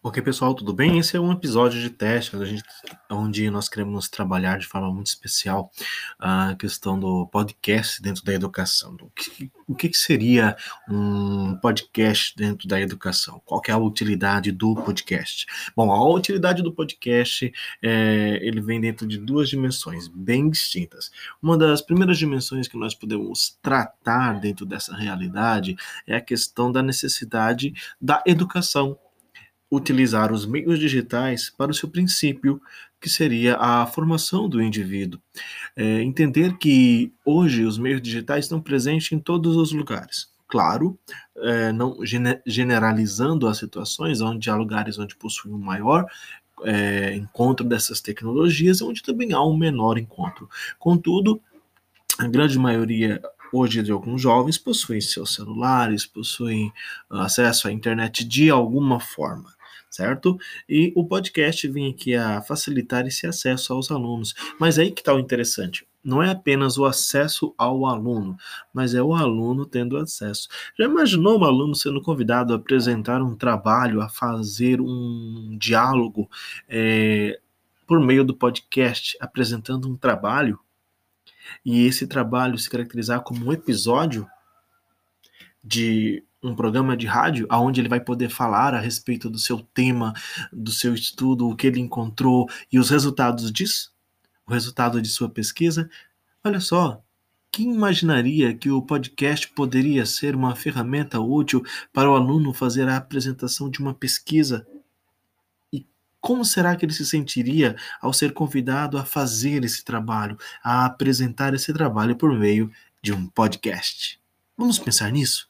Ok, pessoal, tudo bem? Esse é um episódio de teste gente, onde nós queremos trabalhar de forma muito especial a questão do podcast dentro da educação. O que, o que seria um podcast dentro da educação? Qual é a utilidade do podcast? Bom, a utilidade do podcast é, ele vem dentro de duas dimensões bem distintas. Uma das primeiras dimensões que nós podemos tratar dentro dessa realidade é a questão da necessidade da educação utilizar os meios digitais para o seu princípio, que seria a formação do indivíduo. É, entender que hoje os meios digitais estão presentes em todos os lugares. Claro, é, não generalizando as situações, onde há lugares onde possuem um maior é, encontro dessas tecnologias, onde também há um menor encontro. Contudo, a grande maioria hoje de alguns jovens possuem seus celulares, possuem acesso à internet de alguma forma certo? E o podcast vem aqui a facilitar esse acesso aos alunos. Mas aí que está o interessante. Não é apenas o acesso ao aluno, mas é o aluno tendo acesso. Já imaginou um aluno sendo convidado a apresentar um trabalho, a fazer um diálogo é, por meio do podcast, apresentando um trabalho? E esse trabalho se caracterizar como um episódio de um programa de rádio aonde ele vai poder falar a respeito do seu tema, do seu estudo, o que ele encontrou e os resultados disso, o resultado de sua pesquisa. Olha só, quem imaginaria que o podcast poderia ser uma ferramenta útil para o aluno fazer a apresentação de uma pesquisa? E como será que ele se sentiria ao ser convidado a fazer esse trabalho, a apresentar esse trabalho por meio de um podcast? Vamos pensar nisso?